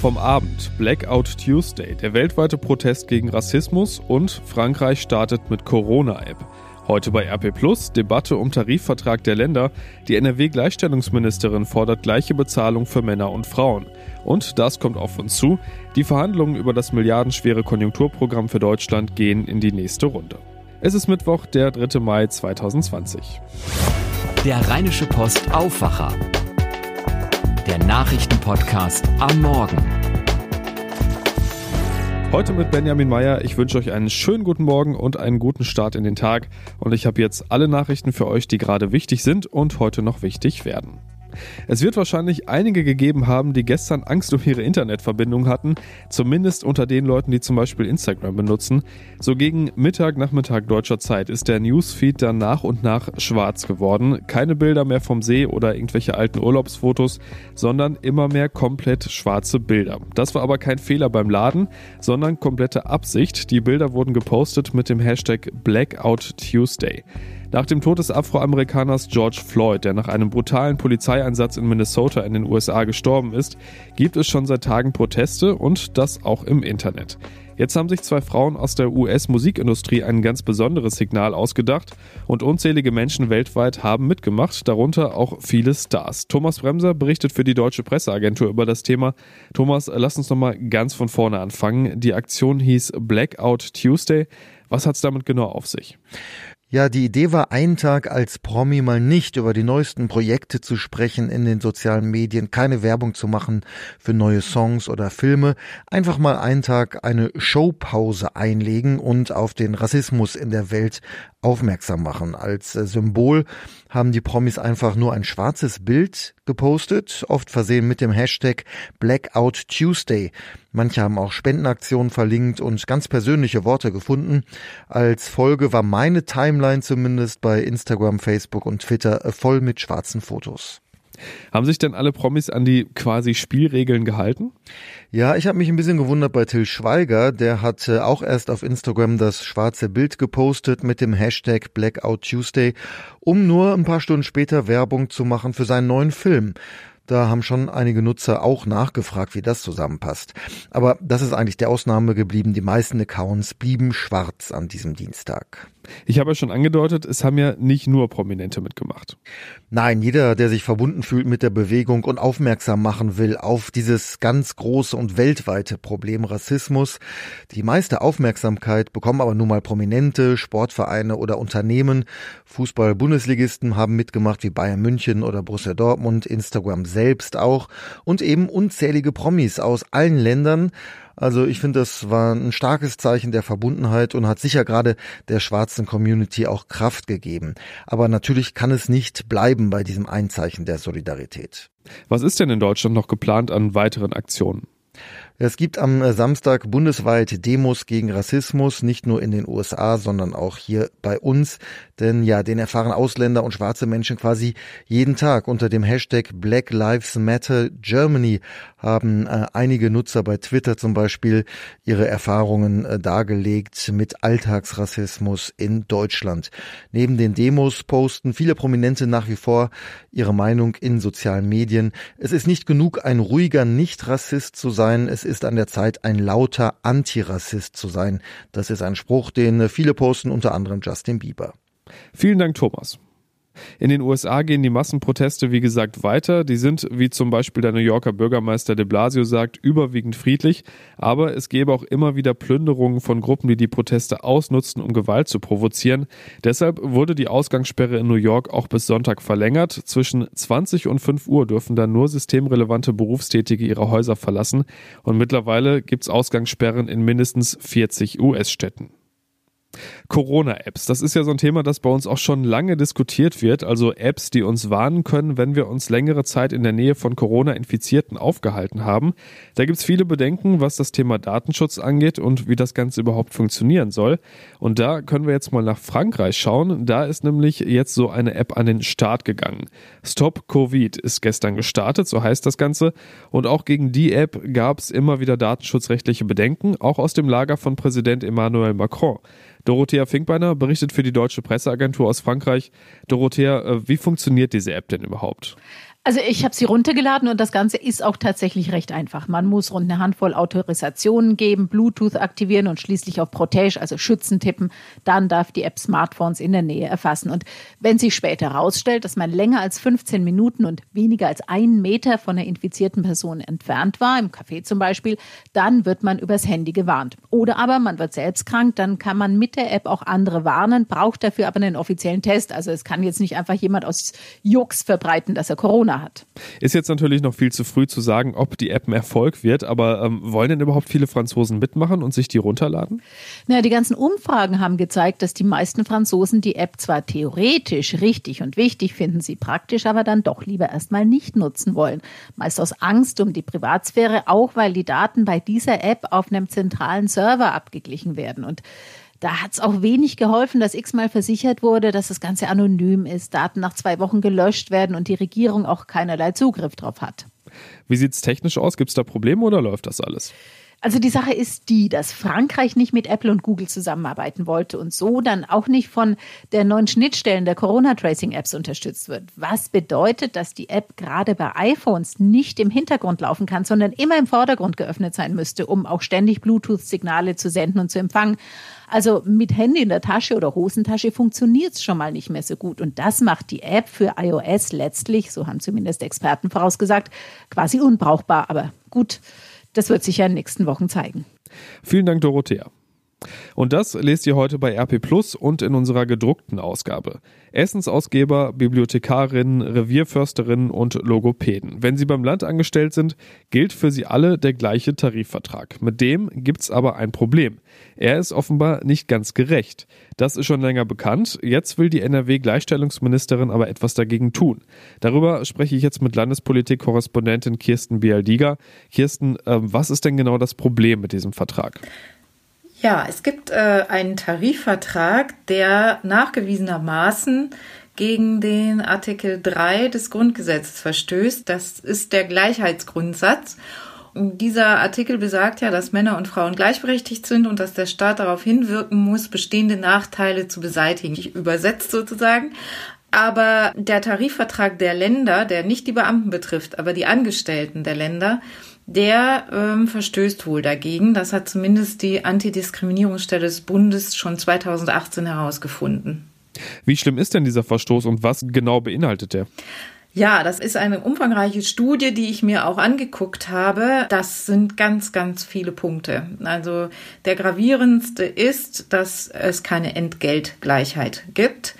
Vom Abend Blackout Tuesday, der weltweite Protest gegen Rassismus und Frankreich startet mit Corona-App. Heute bei RP Plus Debatte um Tarifvertrag der Länder. Die NRW-Gleichstellungsministerin fordert gleiche Bezahlung für Männer und Frauen. Und das kommt auf uns zu. Die Verhandlungen über das milliardenschwere Konjunkturprogramm für Deutschland gehen in die nächste Runde. Es ist Mittwoch, der 3. Mai 2020. Der Rheinische Post Aufwacher. Der Nachrichtenpodcast am Morgen. Heute mit Benjamin Meyer. Ich wünsche euch einen schönen guten Morgen und einen guten Start in den Tag. Und ich habe jetzt alle Nachrichten für euch, die gerade wichtig sind und heute noch wichtig werden. Es wird wahrscheinlich einige gegeben haben, die gestern Angst um ihre Internetverbindung hatten, zumindest unter den Leuten, die zum Beispiel Instagram benutzen. So gegen Mittag, Nachmittag deutscher Zeit ist der Newsfeed dann nach und nach schwarz geworden. Keine Bilder mehr vom See oder irgendwelche alten Urlaubsfotos, sondern immer mehr komplett schwarze Bilder. Das war aber kein Fehler beim Laden, sondern komplette Absicht. Die Bilder wurden gepostet mit dem Hashtag Blackout Tuesday. Nach dem Tod des Afroamerikaners George Floyd, der nach einem brutalen Polizeieinsatz in Minnesota in den USA gestorben ist, gibt es schon seit Tagen Proteste und das auch im Internet. Jetzt haben sich zwei Frauen aus der US-Musikindustrie ein ganz besonderes Signal ausgedacht und unzählige Menschen weltweit haben mitgemacht, darunter auch viele Stars. Thomas Bremser berichtet für die Deutsche Presseagentur über das Thema. Thomas, lass uns nochmal ganz von vorne anfangen. Die Aktion hieß Blackout Tuesday. Was hat es damit genau auf sich? Ja, die Idee war, einen Tag als Promi mal nicht über die neuesten Projekte zu sprechen in den sozialen Medien, keine Werbung zu machen für neue Songs oder Filme, einfach mal einen Tag eine Showpause einlegen und auf den Rassismus in der Welt aufmerksam machen. Als äh, Symbol haben die Promis einfach nur ein schwarzes Bild gepostet, oft versehen mit dem Hashtag Blackout Tuesday. Manche haben auch Spendenaktionen verlinkt und ganz persönliche Worte gefunden. Als Folge war meine Timeline zumindest bei Instagram, Facebook und Twitter voll mit schwarzen Fotos. Haben sich denn alle Promis an die quasi Spielregeln gehalten? Ja, ich habe mich ein bisschen gewundert bei Till Schweiger. Der hat auch erst auf Instagram das schwarze Bild gepostet mit dem Hashtag Blackout Tuesday, um nur ein paar Stunden später Werbung zu machen für seinen neuen Film. Da haben schon einige Nutzer auch nachgefragt, wie das zusammenpasst. Aber das ist eigentlich der Ausnahme geblieben. Die meisten Accounts blieben schwarz an diesem Dienstag. Ich habe ja schon angedeutet, es haben ja nicht nur Prominente mitgemacht. Nein, jeder, der sich verbunden fühlt mit der Bewegung und aufmerksam machen will auf dieses ganz große und weltweite Problem Rassismus. Die meiste Aufmerksamkeit bekommen aber nun mal Prominente, Sportvereine oder Unternehmen. Fußball-Bundesligisten haben mitgemacht wie Bayern München oder Borussia Dortmund, Instagram selbst auch und eben unzählige Promis aus allen Ländern. Also ich finde, das war ein starkes Zeichen der Verbundenheit und hat sicher gerade der schwarzen Community auch Kraft gegeben. Aber natürlich kann es nicht bleiben bei diesem Einzeichen der Solidarität. Was ist denn in Deutschland noch geplant an weiteren Aktionen? Es gibt am äh, Samstag bundesweit Demos gegen Rassismus, nicht nur in den USA, sondern auch hier bei uns. Denn ja, den erfahren Ausländer und schwarze Menschen quasi jeden Tag. Unter dem Hashtag Black Lives Matter Germany haben äh, einige Nutzer bei Twitter zum Beispiel ihre Erfahrungen äh, dargelegt mit Alltagsrassismus in Deutschland. Neben den Demos posten viele Prominente nach wie vor ihre Meinung in sozialen Medien. Es ist nicht genug, ein ruhiger Nicht-Rassist zu sein. Es ist an der Zeit, ein lauter Antirassist zu sein. Das ist ein Spruch, den viele posten, unter anderem Justin Bieber. Vielen Dank, Thomas. In den USA gehen die Massenproteste, wie gesagt, weiter. Die sind, wie zum Beispiel der New Yorker Bürgermeister de Blasio sagt, überwiegend friedlich. Aber es gäbe auch immer wieder Plünderungen von Gruppen, die die Proteste ausnutzen, um Gewalt zu provozieren. Deshalb wurde die Ausgangssperre in New York auch bis Sonntag verlängert. Zwischen 20 und 5 Uhr dürfen dann nur systemrelevante Berufstätige ihre Häuser verlassen. Und mittlerweile gibt es Ausgangssperren in mindestens 40 US-Städten. Corona-Apps. Das ist ja so ein Thema, das bei uns auch schon lange diskutiert wird. Also Apps, die uns warnen können, wenn wir uns längere Zeit in der Nähe von Corona-Infizierten aufgehalten haben. Da gibt es viele Bedenken, was das Thema Datenschutz angeht und wie das Ganze überhaupt funktionieren soll. Und da können wir jetzt mal nach Frankreich schauen. Da ist nämlich jetzt so eine App an den Start gegangen. Stop Covid ist gestern gestartet, so heißt das Ganze. Und auch gegen die App gab es immer wieder datenschutzrechtliche Bedenken, auch aus dem Lager von Präsident Emmanuel Macron. Dorothea Finkbeiner berichtet für die Deutsche Presseagentur aus Frankreich. Dorothea, äh, wie funktioniert diese App denn überhaupt? Also ich habe sie runtergeladen und das Ganze ist auch tatsächlich recht einfach. Man muss rund eine Handvoll Autorisationen geben, Bluetooth aktivieren und schließlich auf Protege, also Schützen tippen. Dann darf die App Smartphones in der Nähe erfassen. Und wenn sich später herausstellt, dass man länger als 15 Minuten und weniger als einen Meter von der infizierten Person entfernt war, im Café zum Beispiel, dann wird man übers Handy gewarnt. Oder aber man wird selbst krank, dann kann man mit der App auch andere warnen, braucht dafür aber einen offiziellen Test. Also es kann jetzt nicht einfach jemand aus Jux verbreiten, dass er Corona Corona hat. Ist jetzt natürlich noch viel zu früh zu sagen, ob die App ein Erfolg wird, aber ähm, wollen denn überhaupt viele Franzosen mitmachen und sich die runterladen? Naja, die ganzen Umfragen haben gezeigt, dass die meisten Franzosen die App zwar theoretisch richtig und wichtig finden, sie praktisch aber dann doch lieber erstmal nicht nutzen wollen. Meist aus Angst um die Privatsphäre, auch weil die Daten bei dieser App auf einem zentralen Server abgeglichen werden. Und da hat es auch wenig geholfen, dass x-mal versichert wurde, dass das Ganze anonym ist, Daten nach zwei Wochen gelöscht werden und die Regierung auch keinerlei Zugriff drauf hat. Wie sieht es technisch aus? Gibt es da Probleme oder läuft das alles? Also die Sache ist die, dass Frankreich nicht mit Apple und Google zusammenarbeiten wollte und so dann auch nicht von der neuen Schnittstellen der Corona-Tracing-Apps unterstützt wird. Was bedeutet, dass die App gerade bei iPhones nicht im Hintergrund laufen kann, sondern immer im Vordergrund geöffnet sein müsste, um auch ständig Bluetooth-Signale zu senden und zu empfangen. Also mit Handy in der Tasche oder Hosentasche funktioniert es schon mal nicht mehr so gut. Und das macht die App für iOS letztlich, so haben zumindest Experten vorausgesagt, quasi unbrauchbar. Aber gut, das wird sich ja in den nächsten Wochen zeigen. Vielen Dank, Dorothea. Und das lest ihr heute bei RP Plus und in unserer gedruckten Ausgabe. Essensausgeber, Bibliothekarinnen, Revierförsterinnen und Logopäden. Wenn sie beim Land angestellt sind, gilt für sie alle der gleiche Tarifvertrag. Mit dem gibt's aber ein Problem. Er ist offenbar nicht ganz gerecht. Das ist schon länger bekannt. Jetzt will die NRW-Gleichstellungsministerin aber etwas dagegen tun. Darüber spreche ich jetzt mit Landespolitik-Korrespondentin Kirsten Bialdiga. Kirsten, äh, was ist denn genau das Problem mit diesem Vertrag? Ja, es gibt äh, einen Tarifvertrag, der nachgewiesenermaßen gegen den Artikel 3 des Grundgesetzes verstößt. Das ist der Gleichheitsgrundsatz. Und dieser Artikel besagt ja, dass Männer und Frauen gleichberechtigt sind und dass der Staat darauf hinwirken muss, bestehende Nachteile zu beseitigen. Ich übersetzt sozusagen. Aber der Tarifvertrag der Länder, der nicht die Beamten betrifft, aber die Angestellten der Länder, der ähm, verstößt wohl dagegen. Das hat zumindest die Antidiskriminierungsstelle des Bundes schon 2018 herausgefunden. Wie schlimm ist denn dieser Verstoß und was genau beinhaltet er? Ja, das ist eine umfangreiche Studie, die ich mir auch angeguckt habe. Das sind ganz, ganz viele Punkte. Also der gravierendste ist, dass es keine Entgeltgleichheit gibt.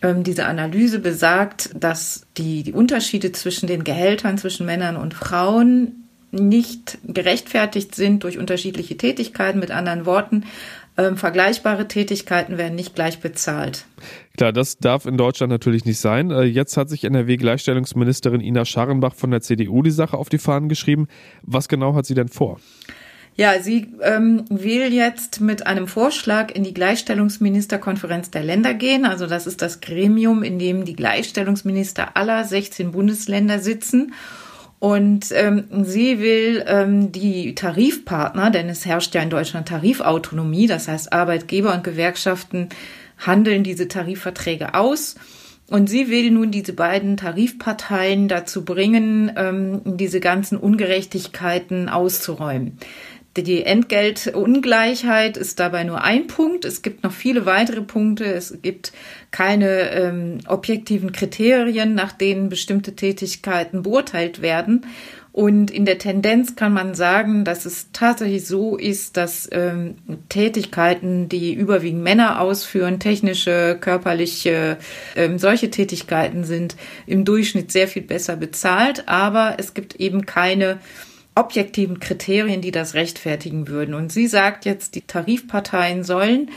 Ähm, diese Analyse besagt, dass die, die Unterschiede zwischen den Gehältern zwischen Männern und Frauen nicht gerechtfertigt sind durch unterschiedliche Tätigkeiten. Mit anderen Worten, ähm, vergleichbare Tätigkeiten werden nicht gleich bezahlt. Klar, das darf in Deutschland natürlich nicht sein. Äh, jetzt hat sich NRW-Gleichstellungsministerin Ina Scharrenbach von der CDU die Sache auf die Fahnen geschrieben. Was genau hat sie denn vor? Ja, sie ähm, will jetzt mit einem Vorschlag in die Gleichstellungsministerkonferenz der Länder gehen. Also das ist das Gremium, in dem die Gleichstellungsminister aller 16 Bundesländer sitzen. Und ähm, sie will ähm, die Tarifpartner, denn es herrscht ja in Deutschland Tarifautonomie, das heißt Arbeitgeber und Gewerkschaften handeln diese Tarifverträge aus. Und sie will nun diese beiden Tarifparteien dazu bringen, ähm, diese ganzen Ungerechtigkeiten auszuräumen. Die Entgeltungleichheit ist dabei nur ein Punkt. Es gibt noch viele weitere Punkte. Es gibt keine ähm, objektiven Kriterien, nach denen bestimmte Tätigkeiten beurteilt werden. Und in der Tendenz kann man sagen, dass es tatsächlich so ist, dass ähm, Tätigkeiten, die überwiegend Männer ausführen, technische, körperliche, ähm, solche Tätigkeiten sind im Durchschnitt sehr viel besser bezahlt. Aber es gibt eben keine objektiven Kriterien, die das rechtfertigen würden. Und sie sagt jetzt, die Tarifparteien sollen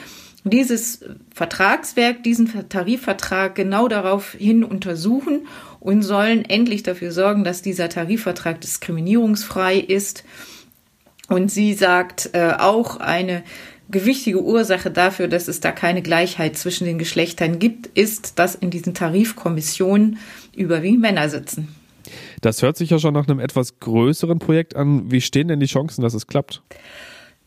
dieses Vertragswerk, diesen Tarifvertrag genau darauf hin untersuchen und sollen endlich dafür sorgen, dass dieser Tarifvertrag diskriminierungsfrei ist. Und sie sagt äh, auch eine gewichtige Ursache dafür, dass es da keine Gleichheit zwischen den Geschlechtern gibt, ist, dass in diesen Tarifkommissionen überwiegend Männer sitzen. Das hört sich ja schon nach einem etwas größeren Projekt an. Wie stehen denn die Chancen, dass es klappt?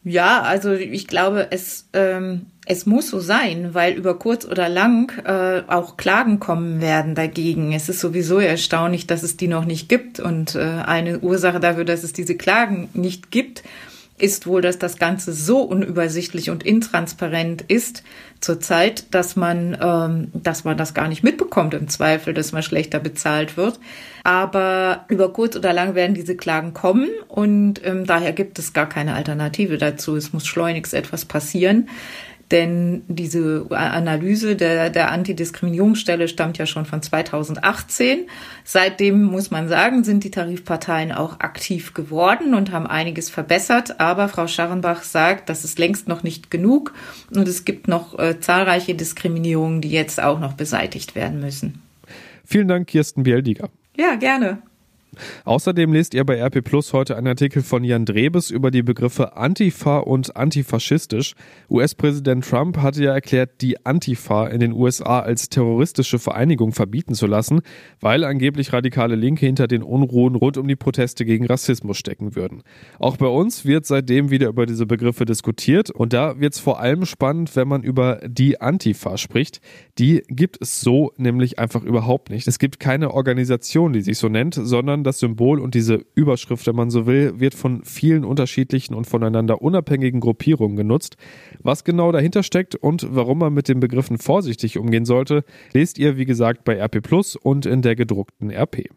Ja, also ich glaube, es, ähm, es muss so sein, weil über kurz oder lang äh, auch Klagen kommen werden dagegen. Es ist sowieso erstaunlich, dass es die noch nicht gibt. Und äh, eine Ursache dafür, dass es diese Klagen nicht gibt, ist wohl, dass das Ganze so unübersichtlich und intransparent ist zurzeit, dass man, ähm, dass man das gar nicht mitbekommt im Zweifel, dass man schlechter bezahlt wird. Aber über kurz oder lang werden diese Klagen kommen und ähm, daher gibt es gar keine Alternative dazu. Es muss schleunigst etwas passieren. Denn diese Analyse der, der Antidiskriminierungsstelle stammt ja schon von 2018. Seitdem muss man sagen, sind die Tarifparteien auch aktiv geworden und haben einiges verbessert. Aber Frau Scharrenbach sagt, das ist längst noch nicht genug und es gibt noch äh, zahlreiche Diskriminierungen, die jetzt auch noch beseitigt werden müssen. Vielen Dank, Kirsten Bieldiger. Ja, gerne. Außerdem lest ihr bei RP Plus heute einen Artikel von Jan Drebes über die Begriffe Antifa und antifaschistisch. US-Präsident Trump hatte ja erklärt, die Antifa in den USA als terroristische Vereinigung verbieten zu lassen, weil angeblich radikale Linke hinter den Unruhen rund um die Proteste gegen Rassismus stecken würden. Auch bei uns wird seitdem wieder über diese Begriffe diskutiert und da wird es vor allem spannend, wenn man über die Antifa spricht. Die gibt es so nämlich einfach überhaupt nicht. Es gibt keine Organisation, die sich so nennt, sondern das Symbol und diese Überschrift, wenn man so will, wird von vielen unterschiedlichen und voneinander unabhängigen Gruppierungen genutzt. Was genau dahinter steckt und warum man mit den Begriffen vorsichtig umgehen sollte, lest ihr, wie gesagt, bei RP Plus und in der gedruckten RP.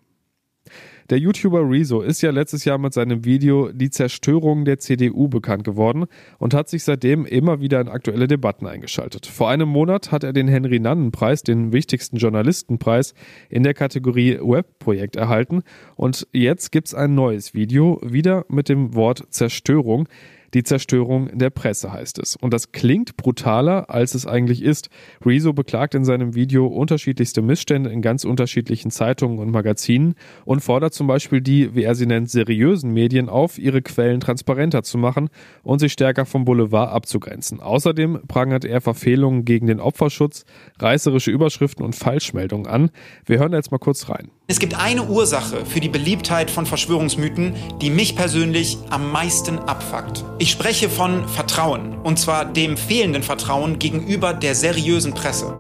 Der YouTuber Rezo ist ja letztes Jahr mit seinem Video Die Zerstörung der CDU bekannt geworden und hat sich seitdem immer wieder in aktuelle Debatten eingeschaltet. Vor einem Monat hat er den Henry-Nannen-Preis, den wichtigsten Journalistenpreis, in der Kategorie Webprojekt erhalten und jetzt gibt's ein neues Video, wieder mit dem Wort Zerstörung. Die Zerstörung der Presse heißt es. Und das klingt brutaler, als es eigentlich ist. Rezo beklagt in seinem Video unterschiedlichste Missstände in ganz unterschiedlichen Zeitungen und Magazinen und fordert zum Beispiel die, wie er sie nennt, seriösen Medien auf, ihre Quellen transparenter zu machen und sich stärker vom Boulevard abzugrenzen. Außerdem prangert er Verfehlungen gegen den Opferschutz, reißerische Überschriften und Falschmeldungen an. Wir hören jetzt mal kurz rein. Es gibt eine Ursache für die Beliebtheit von Verschwörungsmythen, die mich persönlich am meisten abfuckt. Ich spreche von Vertrauen, und zwar dem fehlenden Vertrauen gegenüber der seriösen Presse.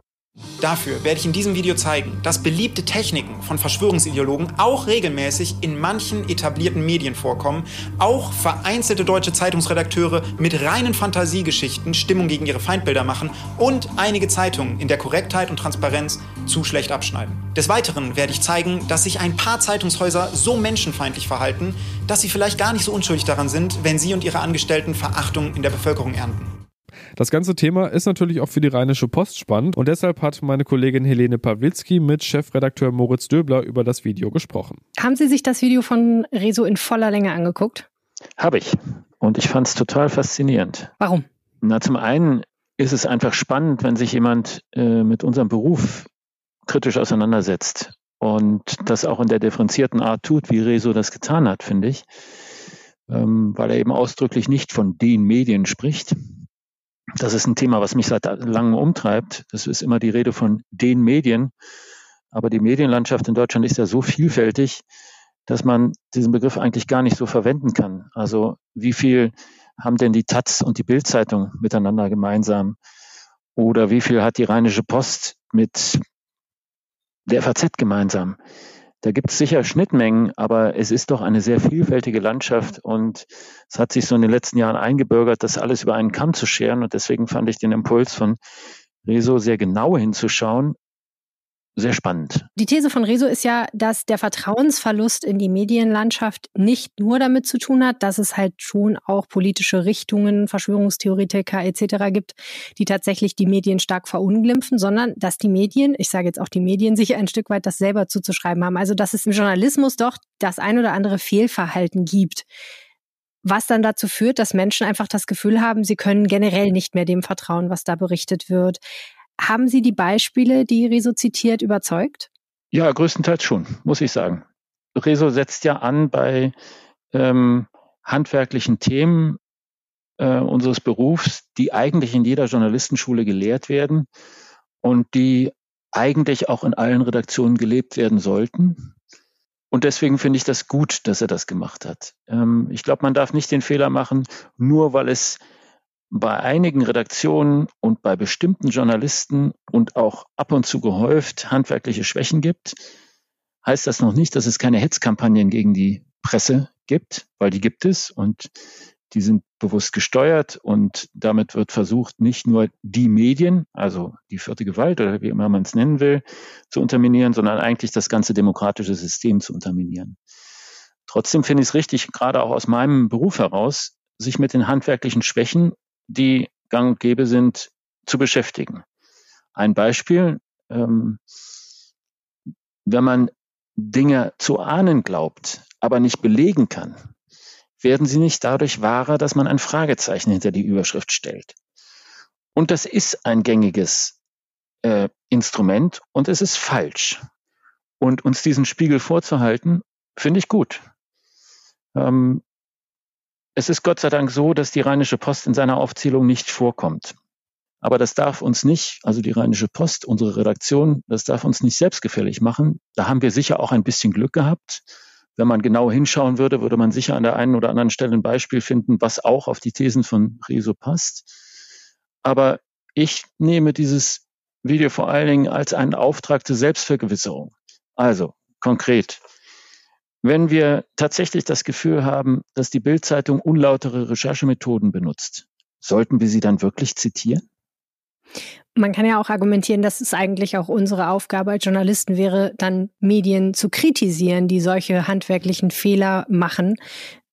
Dafür werde ich in diesem Video zeigen, dass beliebte Techniken von Verschwörungsideologen auch regelmäßig in manchen etablierten Medien vorkommen, auch vereinzelte deutsche Zeitungsredakteure mit reinen Fantasiegeschichten Stimmung gegen ihre Feindbilder machen und einige Zeitungen in der Korrektheit und Transparenz zu schlecht abschneiden. Des Weiteren werde ich zeigen, dass sich ein paar Zeitungshäuser so menschenfeindlich verhalten, dass sie vielleicht gar nicht so unschuldig daran sind, wenn sie und ihre Angestellten Verachtung in der Bevölkerung ernten. Das ganze Thema ist natürlich auch für die Rheinische Post spannend und deshalb hat meine Kollegin Helene Pawlitzki mit Chefredakteur Moritz Döbler über das Video gesprochen. Haben Sie sich das Video von Rezo in voller Länge angeguckt? Habe ich. Und ich fand es total faszinierend. Warum? Na, zum einen ist es einfach spannend, wenn sich jemand äh, mit unserem Beruf kritisch auseinandersetzt und das auch in der differenzierten Art tut, wie Rezo das getan hat, finde ich, ähm, weil er eben ausdrücklich nicht von den Medien spricht, das ist ein Thema, was mich seit langem umtreibt. Das ist immer die Rede von den Medien. Aber die Medienlandschaft in Deutschland ist ja so vielfältig, dass man diesen Begriff eigentlich gar nicht so verwenden kann. Also wie viel haben denn die Taz und die Bildzeitung miteinander gemeinsam? Oder wie viel hat die Rheinische Post mit der FAZ gemeinsam? Da gibt es sicher Schnittmengen, aber es ist doch eine sehr vielfältige Landschaft und es hat sich so in den letzten Jahren eingebürgert, das alles über einen Kamm zu scheren. Und deswegen fand ich den Impuls von Rezo sehr genau hinzuschauen sehr spannend. Die These von Rezo ist ja, dass der Vertrauensverlust in die Medienlandschaft nicht nur damit zu tun hat, dass es halt schon auch politische Richtungen, Verschwörungstheoretiker etc. gibt, die tatsächlich die Medien stark verunglimpfen, sondern dass die Medien, ich sage jetzt auch die Medien, sich ein Stück weit das selber zuzuschreiben haben. Also dass es im Journalismus doch das ein oder andere Fehlverhalten gibt was dann dazu führt, dass Menschen einfach das Gefühl haben, sie können generell nicht mehr dem vertrauen, was da berichtet wird. Haben Sie die Beispiele, die Rezo zitiert, überzeugt? Ja, größtenteils schon, muss ich sagen. Rezo setzt ja an bei ähm, handwerklichen Themen äh, unseres Berufs, die eigentlich in jeder Journalistenschule gelehrt werden und die eigentlich auch in allen Redaktionen gelebt werden sollten. Und deswegen finde ich das gut, dass er das gemacht hat. Ähm, ich glaube, man darf nicht den Fehler machen, nur weil es bei einigen Redaktionen und bei bestimmten Journalisten und auch ab und zu gehäuft handwerkliche Schwächen gibt, heißt das noch nicht, dass es keine Hetzkampagnen gegen die Presse gibt, weil die gibt es und die sind bewusst gesteuert und damit wird versucht, nicht nur die Medien, also die vierte Gewalt oder wie immer man es nennen will, zu unterminieren, sondern eigentlich das ganze demokratische System zu unterminieren. Trotzdem finde ich es richtig, gerade auch aus meinem Beruf heraus, sich mit den handwerklichen Schwächen, die gang und gäbe sind, zu beschäftigen. Ein Beispiel, ähm, wenn man Dinge zu ahnen glaubt, aber nicht belegen kann, werden sie nicht dadurch wahrer, dass man ein Fragezeichen hinter die Überschrift stellt. Und das ist ein gängiges äh, Instrument und es ist falsch. Und uns diesen Spiegel vorzuhalten, finde ich gut. Ähm, es ist Gott sei Dank so, dass die Rheinische Post in seiner Aufzählung nicht vorkommt. Aber das darf uns nicht, also die Rheinische Post, unsere Redaktion, das darf uns nicht selbstgefällig machen. Da haben wir sicher auch ein bisschen Glück gehabt. Wenn man genau hinschauen würde, würde man sicher an der einen oder anderen Stelle ein Beispiel finden, was auch auf die Thesen von Rezo passt. Aber ich nehme dieses Video vor allen Dingen als einen Auftrag zur Selbstvergewisserung. Also konkret, wenn wir tatsächlich das Gefühl haben, dass die Bildzeitung unlautere Recherchemethoden benutzt, sollten wir sie dann wirklich zitieren? Man kann ja auch argumentieren, dass es eigentlich auch unsere Aufgabe als Journalisten wäre, dann Medien zu kritisieren, die solche handwerklichen Fehler machen.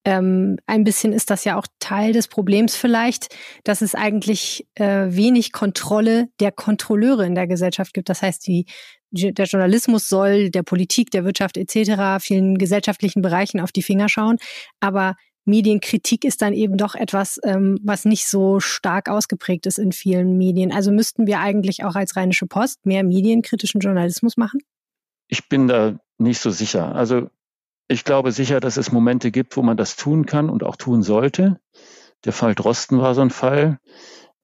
Ähm, ein bisschen ist das ja auch Teil des Problems vielleicht, dass es eigentlich äh, wenig Kontrolle der Kontrolleure in der Gesellschaft gibt. Das heißt, die, der Journalismus soll der Politik, der Wirtschaft etc., vielen gesellschaftlichen Bereichen auf die Finger schauen, aber Medienkritik ist dann eben doch etwas, ähm, was nicht so stark ausgeprägt ist in vielen Medien. Also müssten wir eigentlich auch als Rheinische Post mehr medienkritischen Journalismus machen? Ich bin da nicht so sicher. Also ich glaube sicher, dass es Momente gibt, wo man das tun kann und auch tun sollte. Der Fall Drosten war so ein Fall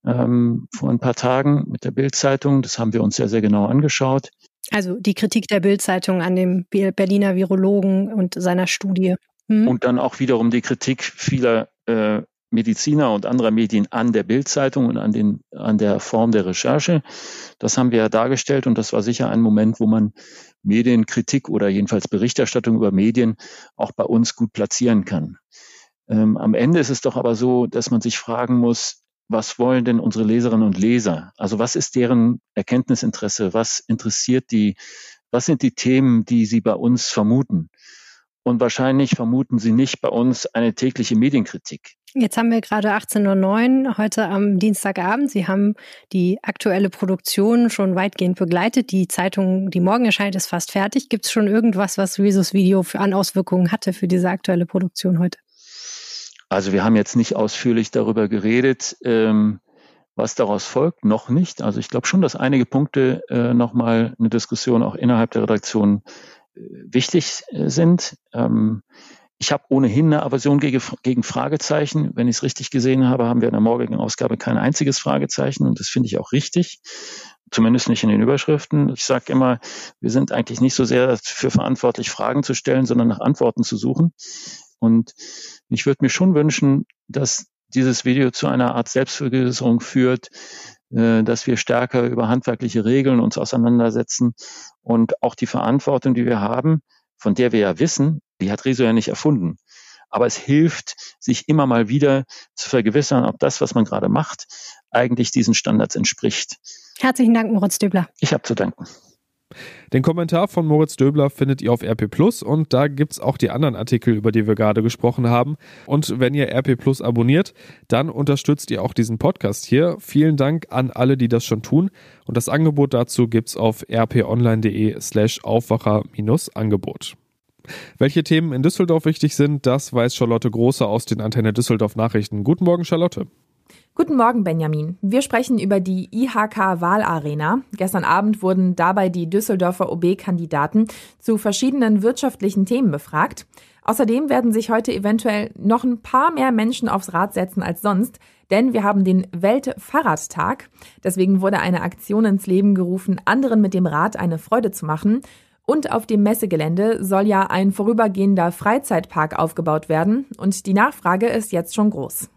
ähm, vor ein paar Tagen mit der Bildzeitung. Das haben wir uns sehr, sehr genau angeschaut. Also die Kritik der Bildzeitung an dem Berliner Virologen und seiner Studie. Mhm. Und dann auch wiederum die Kritik vieler äh, Mediziner und anderer Medien an der Bildzeitung und an, den, an der Form der Recherche. Das haben wir ja dargestellt und das war sicher ein Moment, wo man Medienkritik oder jedenfalls Berichterstattung über Medien auch bei uns gut platzieren kann. Ähm, am Ende ist es doch aber so, dass man sich fragen muss, was wollen denn unsere Leserinnen und Leser? Also was ist deren Erkenntnisinteresse? Was interessiert die? Was sind die Themen, die sie bei uns vermuten? Und wahrscheinlich vermuten Sie nicht bei uns eine tägliche Medienkritik. Jetzt haben wir gerade 18.09 Uhr, heute am Dienstagabend. Sie haben die aktuelle Produktion schon weitgehend begleitet. Die Zeitung, die morgen erscheint, ist fast fertig. Gibt es schon irgendwas, was Rezus Video für an Auswirkungen hatte für diese aktuelle Produktion heute? Also wir haben jetzt nicht ausführlich darüber geredet, ähm, was daraus folgt, noch nicht. Also ich glaube schon, dass einige Punkte äh, nochmal eine Diskussion auch innerhalb der Redaktion wichtig äh, sind. Ähm, ich habe ohnehin eine Aversion gegen, gegen Fragezeichen. Wenn ich es richtig gesehen habe, haben wir in der morgigen Ausgabe kein einziges Fragezeichen und das finde ich auch richtig. Zumindest nicht in den Überschriften. Ich sage immer, wir sind eigentlich nicht so sehr dafür verantwortlich, Fragen zu stellen, sondern nach Antworten zu suchen. Und ich würde mir schon wünschen, dass dieses Video zu einer Art Selbstvergewisserung führt, äh, dass wir stärker über handwerkliche Regeln uns auseinandersetzen und auch die Verantwortung, die wir haben, von der wir ja wissen, die hat Rezo ja nicht erfunden. Aber es hilft, sich immer mal wieder zu vergewissern, ob das, was man gerade macht, eigentlich diesen Standards entspricht. Herzlichen Dank, Moritz Döbler. Ich habe zu danken. Den Kommentar von Moritz Döbler findet ihr auf RP Plus und da gibt es auch die anderen Artikel, über die wir gerade gesprochen haben. Und wenn ihr RP Plus abonniert, dann unterstützt ihr auch diesen Podcast hier. Vielen Dank an alle, die das schon tun. Und das Angebot dazu gibt es auf rponline.de slash Aufwacher-Angebot. Welche Themen in Düsseldorf wichtig sind, das weiß Charlotte Große aus den Antenne Düsseldorf Nachrichten. Guten Morgen, Charlotte. Guten Morgen, Benjamin. Wir sprechen über die IHK-Wahlarena. Gestern Abend wurden dabei die Düsseldorfer OB-Kandidaten zu verschiedenen wirtschaftlichen Themen befragt. Außerdem werden sich heute eventuell noch ein paar mehr Menschen aufs Rad setzen als sonst, denn wir haben den Weltfahrradtag. Deswegen wurde eine Aktion ins Leben gerufen, anderen mit dem Rad eine Freude zu machen. Und auf dem Messegelände soll ja ein vorübergehender Freizeitpark aufgebaut werden und die Nachfrage ist jetzt schon groß.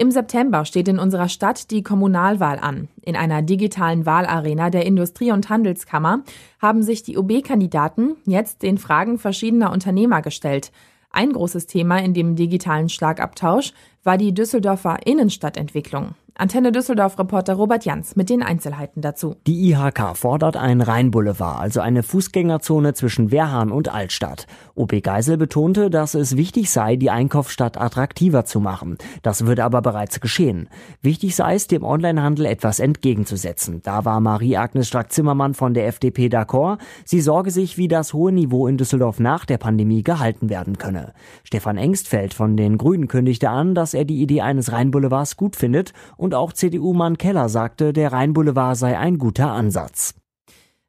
Im September steht in unserer Stadt die Kommunalwahl an. In einer digitalen Wahlarena der Industrie- und Handelskammer haben sich die OB-Kandidaten jetzt den Fragen verschiedener Unternehmer gestellt. Ein großes Thema in dem digitalen Schlagabtausch war die Düsseldorfer Innenstadtentwicklung. Antenne Düsseldorf-Reporter Robert Jans mit den Einzelheiten dazu. Die IHK fordert einen Rheinboulevard, also eine Fußgängerzone zwischen Wehrhahn und Altstadt. OB Geisel betonte, dass es wichtig sei, die Einkaufsstadt attraktiver zu machen. Das würde aber bereits geschehen. Wichtig sei es, dem Onlinehandel etwas entgegenzusetzen. Da war Marie-Agnes Strack-Zimmermann von der FDP d'accord. Sie sorge sich, wie das hohe Niveau in Düsseldorf nach der Pandemie gehalten werden könne. Stefan Engstfeld von den Grünen kündigte an, dass er die Idee eines Rheinboulevards gut findet und und auch CDU-Mann Keller sagte, der Rheinboulevard sei ein guter Ansatz.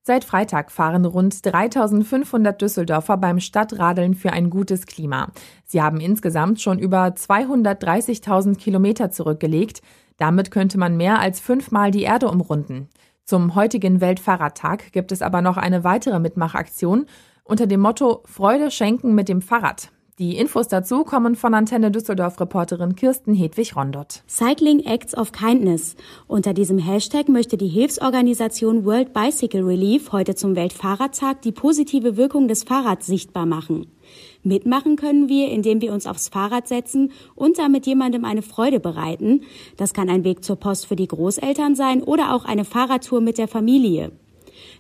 Seit Freitag fahren rund 3500 Düsseldorfer beim Stadtradeln für ein gutes Klima. Sie haben insgesamt schon über 230.000 Kilometer zurückgelegt. Damit könnte man mehr als fünfmal die Erde umrunden. Zum heutigen Weltfahrradtag gibt es aber noch eine weitere Mitmachaktion unter dem Motto Freude schenken mit dem Fahrrad. Die Infos dazu kommen von Antenne Düsseldorf-Reporterin Kirsten Hedwig-Rondott. Cycling Acts of Kindness. Unter diesem Hashtag möchte die Hilfsorganisation World Bicycle Relief heute zum Weltfahrradtag die positive Wirkung des Fahrrads sichtbar machen. Mitmachen können wir, indem wir uns aufs Fahrrad setzen und damit jemandem eine Freude bereiten. Das kann ein Weg zur Post für die Großeltern sein oder auch eine Fahrradtour mit der Familie.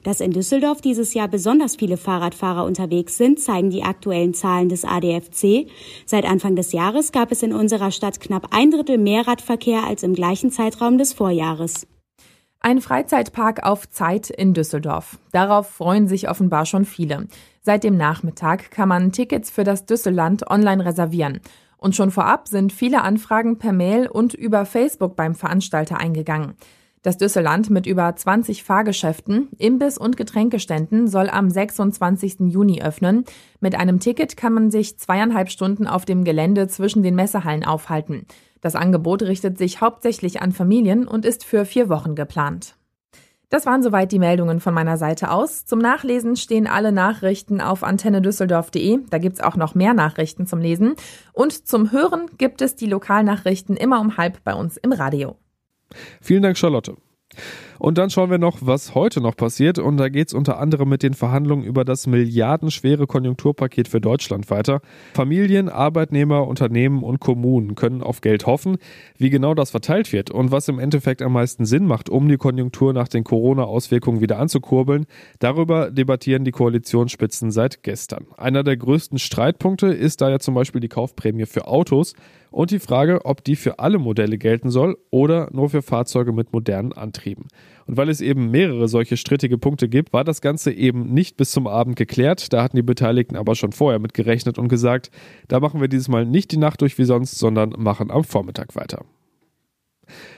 Dass in Düsseldorf dieses Jahr besonders viele Fahrradfahrer unterwegs sind, zeigen die aktuellen Zahlen des ADFC. Seit Anfang des Jahres gab es in unserer Stadt knapp ein Drittel mehr Radverkehr als im gleichen Zeitraum des Vorjahres. Ein Freizeitpark auf Zeit in Düsseldorf. Darauf freuen sich offenbar schon viele. Seit dem Nachmittag kann man Tickets für das Düsselland online reservieren. Und schon vorab sind viele Anfragen per Mail und über Facebook beim Veranstalter eingegangen. Das Düsseland mit über 20 Fahrgeschäften, Imbiss- und Getränkeständen soll am 26. Juni öffnen. Mit einem Ticket kann man sich zweieinhalb Stunden auf dem Gelände zwischen den Messehallen aufhalten. Das Angebot richtet sich hauptsächlich an Familien und ist für vier Wochen geplant. Das waren soweit die Meldungen von meiner Seite aus. Zum Nachlesen stehen alle Nachrichten auf antennedüsseldorf.de. Da gibt's auch noch mehr Nachrichten zum Lesen. Und zum Hören gibt es die Lokalnachrichten immer um halb bei uns im Radio. Vielen Dank, Charlotte. Und dann schauen wir noch, was heute noch passiert. Und da geht es unter anderem mit den Verhandlungen über das milliardenschwere Konjunkturpaket für Deutschland weiter. Familien, Arbeitnehmer, Unternehmen und Kommunen können auf Geld hoffen. Wie genau das verteilt wird und was im Endeffekt am meisten Sinn macht, um die Konjunktur nach den Corona-Auswirkungen wieder anzukurbeln, darüber debattieren die Koalitionsspitzen seit gestern. Einer der größten Streitpunkte ist da ja zum Beispiel die Kaufprämie für Autos und die Frage, ob die für alle Modelle gelten soll oder nur für Fahrzeuge mit modernen Antrieben. Und weil es eben mehrere solche strittige Punkte gibt, war das Ganze eben nicht bis zum Abend geklärt. Da hatten die Beteiligten aber schon vorher mit gerechnet und gesagt, da machen wir dieses Mal nicht die Nacht durch wie sonst, sondern machen am Vormittag weiter.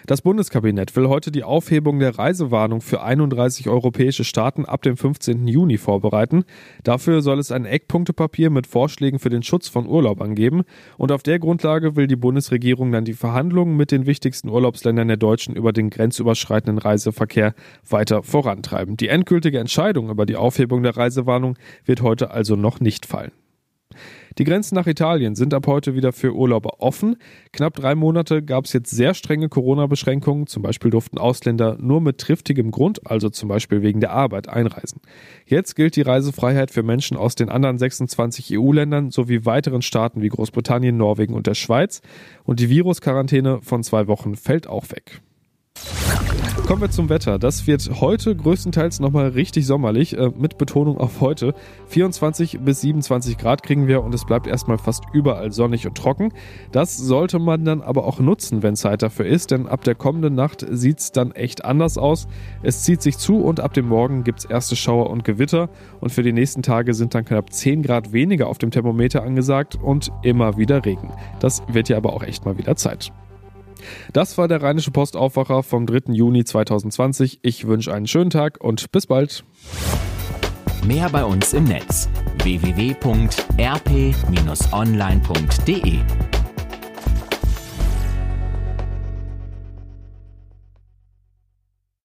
Das Bundeskabinett will heute die Aufhebung der Reisewarnung für 31 europäische Staaten ab dem 15. Juni vorbereiten. Dafür soll es ein Eckpunktepapier mit Vorschlägen für den Schutz von Urlaubern geben. Und auf der Grundlage will die Bundesregierung dann die Verhandlungen mit den wichtigsten Urlaubsländern der Deutschen über den grenzüberschreitenden Reiseverkehr weiter vorantreiben. Die endgültige Entscheidung über die Aufhebung der Reisewarnung wird heute also noch nicht fallen. Die Grenzen nach Italien sind ab heute wieder für Urlauber offen. Knapp drei Monate gab es jetzt sehr strenge Corona-Beschränkungen. Zum Beispiel durften Ausländer nur mit triftigem Grund, also zum Beispiel wegen der Arbeit, einreisen. Jetzt gilt die Reisefreiheit für Menschen aus den anderen 26 EU-Ländern sowie weiteren Staaten wie Großbritannien, Norwegen und der Schweiz. Und die Virusquarantäne von zwei Wochen fällt auch weg. Kommen wir zum Wetter. Das wird heute größtenteils nochmal richtig sommerlich, äh, mit Betonung auf heute. 24 bis 27 Grad kriegen wir und es bleibt erstmal fast überall sonnig und trocken. Das sollte man dann aber auch nutzen, wenn Zeit dafür ist, denn ab der kommenden Nacht sieht es dann echt anders aus. Es zieht sich zu und ab dem Morgen gibt es erste Schauer und Gewitter und für die nächsten Tage sind dann knapp 10 Grad weniger auf dem Thermometer angesagt und immer wieder Regen. Das wird ja aber auch echt mal wieder Zeit. Das war der Rheinische Postaufwacher vom 3. Juni 2020. Ich wünsche einen schönen Tag und bis bald. Mehr bei uns im Netz www.rp-online.de